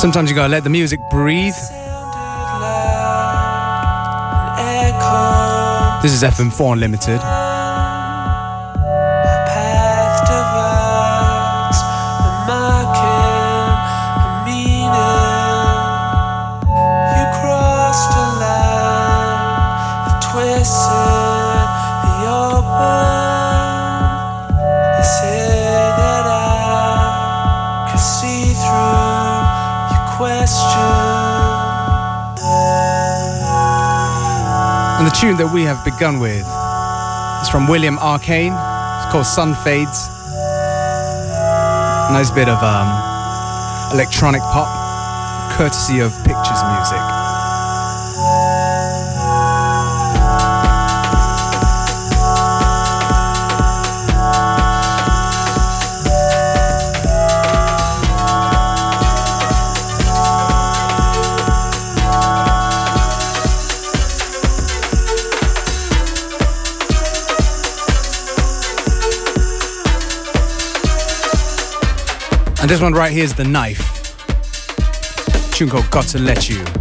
Sometimes you gotta let the music breathe. This is FM4 Unlimited. Tune that we have begun with is from William Arcane. It's called Sun Fades. Nice bit of um, electronic pop, courtesy of Pictures This one right here is The Knife. Tune called Got to Let You.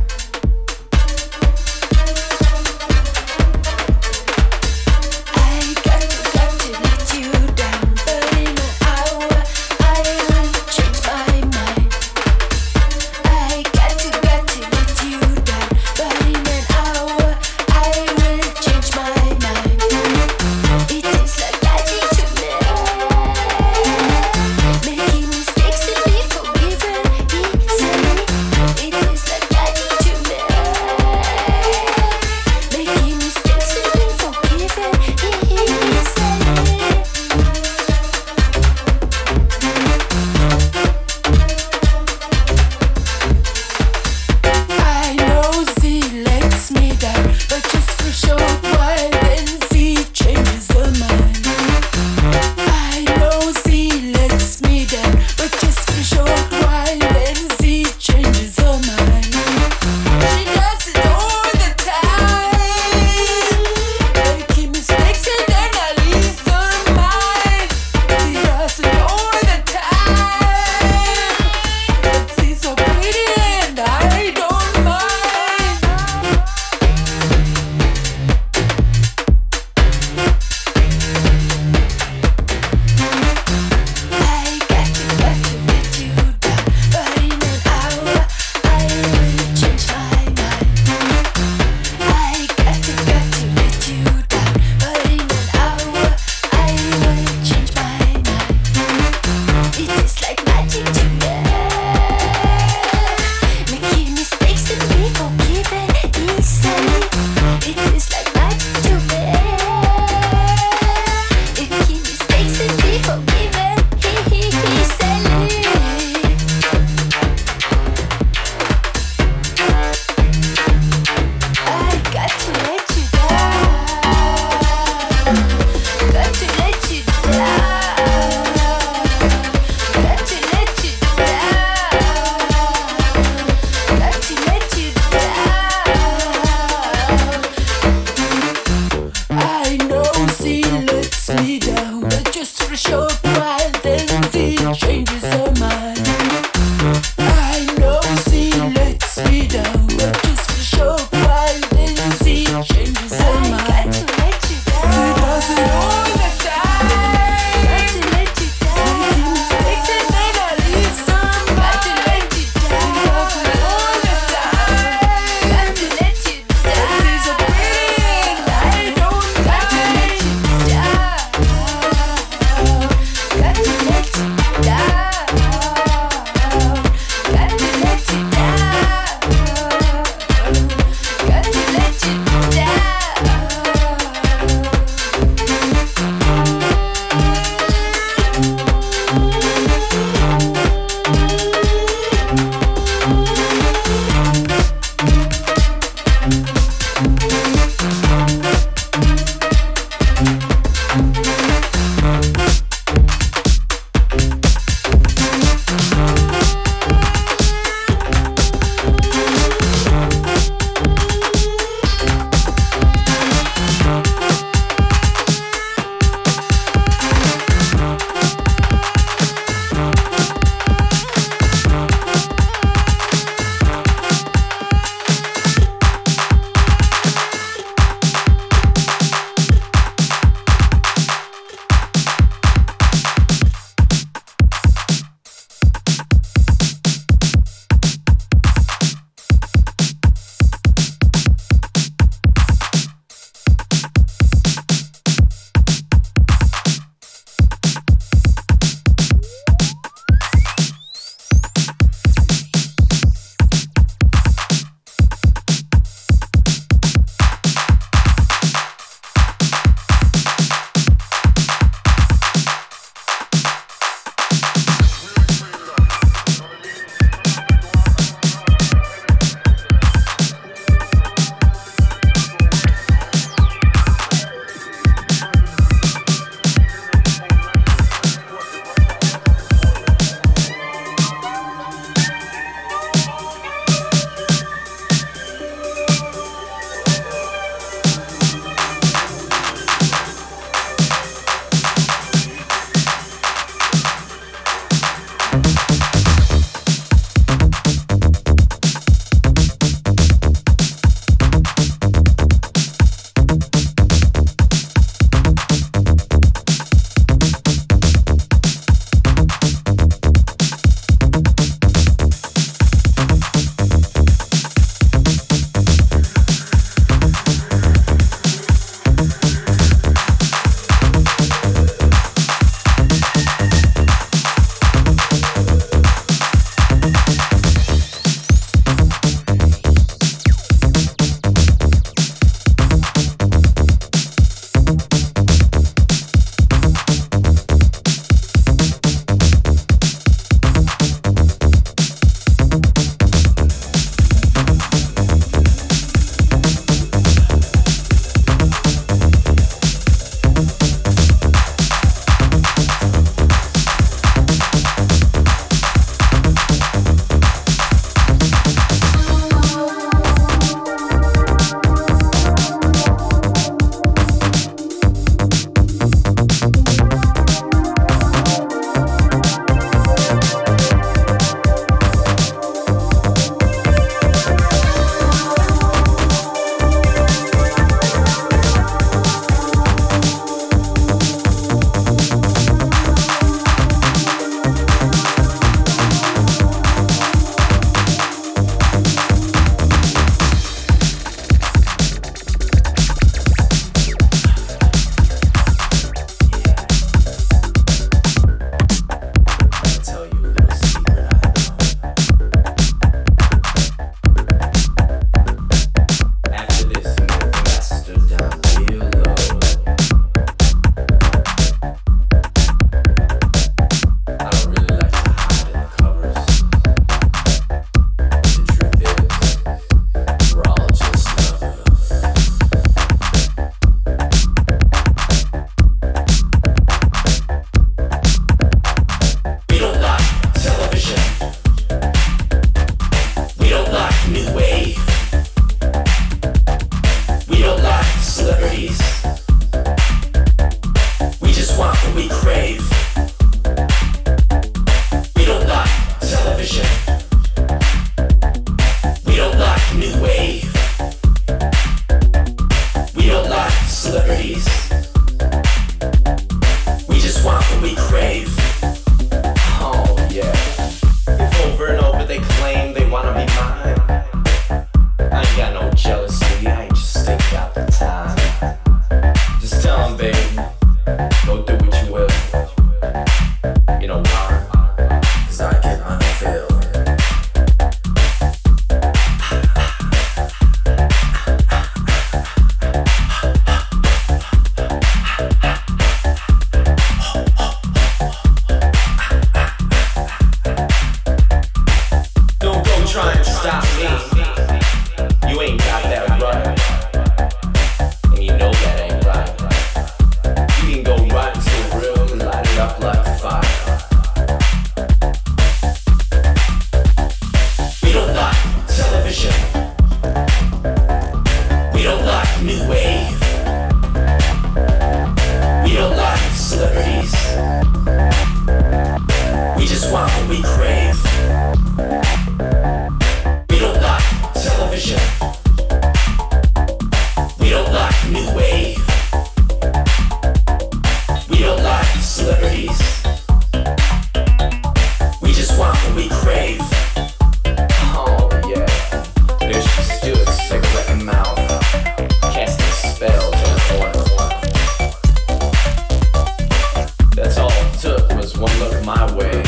That's all it took was one look my way.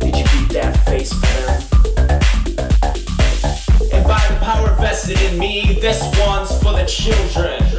Did you keep that face better? And by the power vested in me, this one's for the children.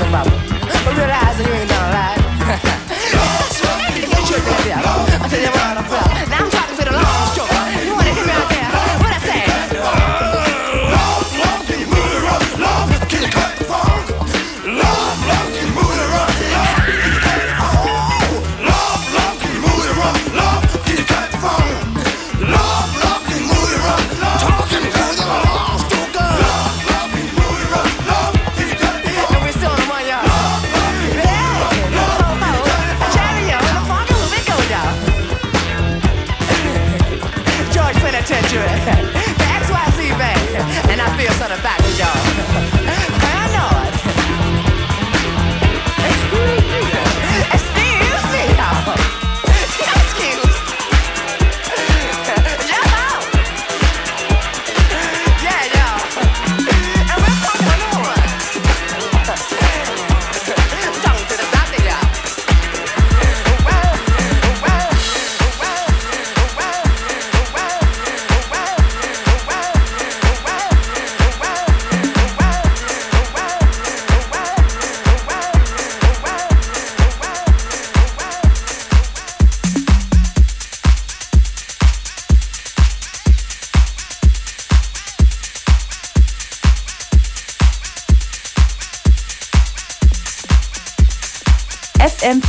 the level.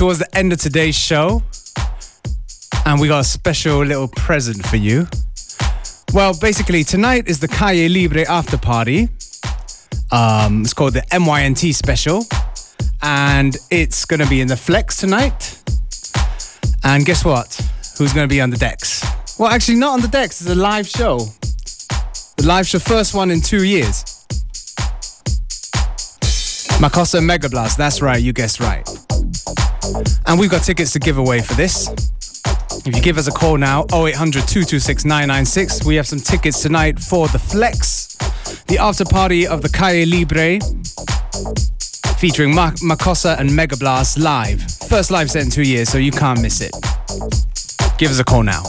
Towards the end of today's show, and we got a special little present for you. Well, basically, tonight is the Calle Libre after party. Um, it's called the MYNT special, and it's going to be in the Flex tonight. And guess what? Who's going to be on the decks? Well, actually, not on the decks. It's a live show. The live show, first one in two years. Makossa and Mega Blast. That's right. You guessed right. And we've got tickets to give away for this. If you give us a call now, 0800 226 996, we have some tickets tonight for the Flex, the after party of the Calle Libre, featuring Ma- Makossa and Mega Blast live. First live set in two years, so you can't miss it. Give us a call now.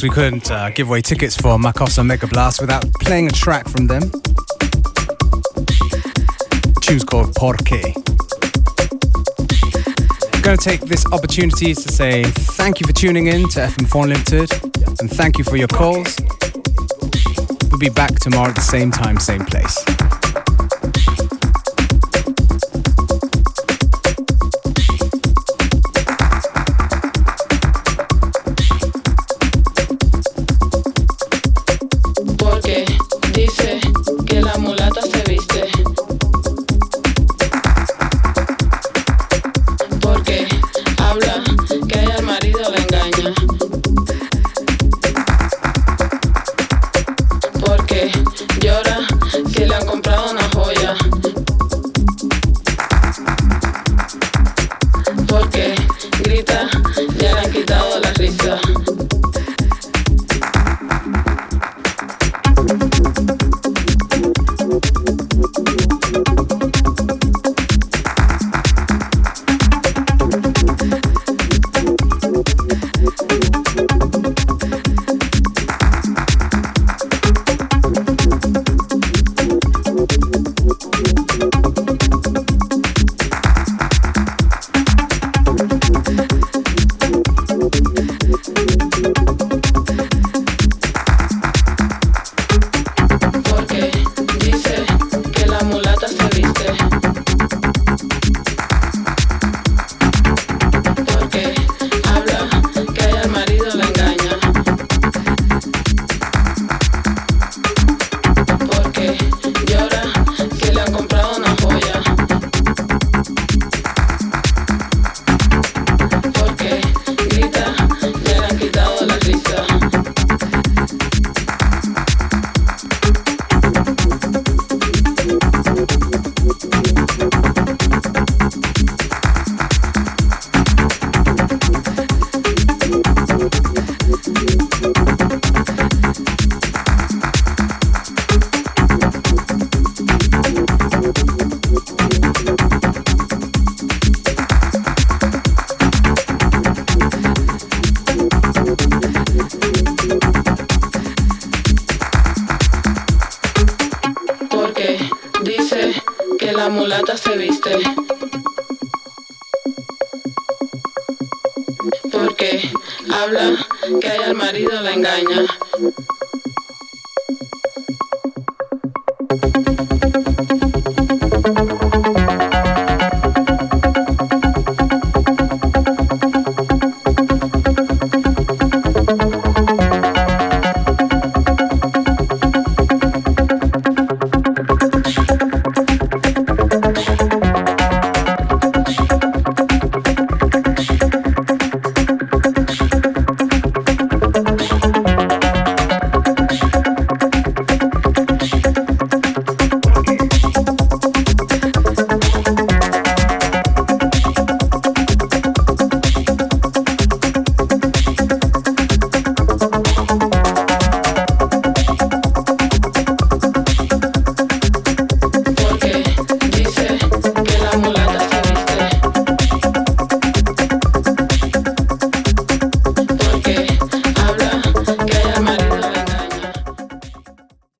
Course, we couldn't uh, give away tickets for Makossa Mega Blast without playing a track from them. Tune's called Porque. I'm going to take this opportunity to say thank you for tuning in to FM4 Unlimited and thank you for your calls. We'll be back tomorrow at the same time, same place.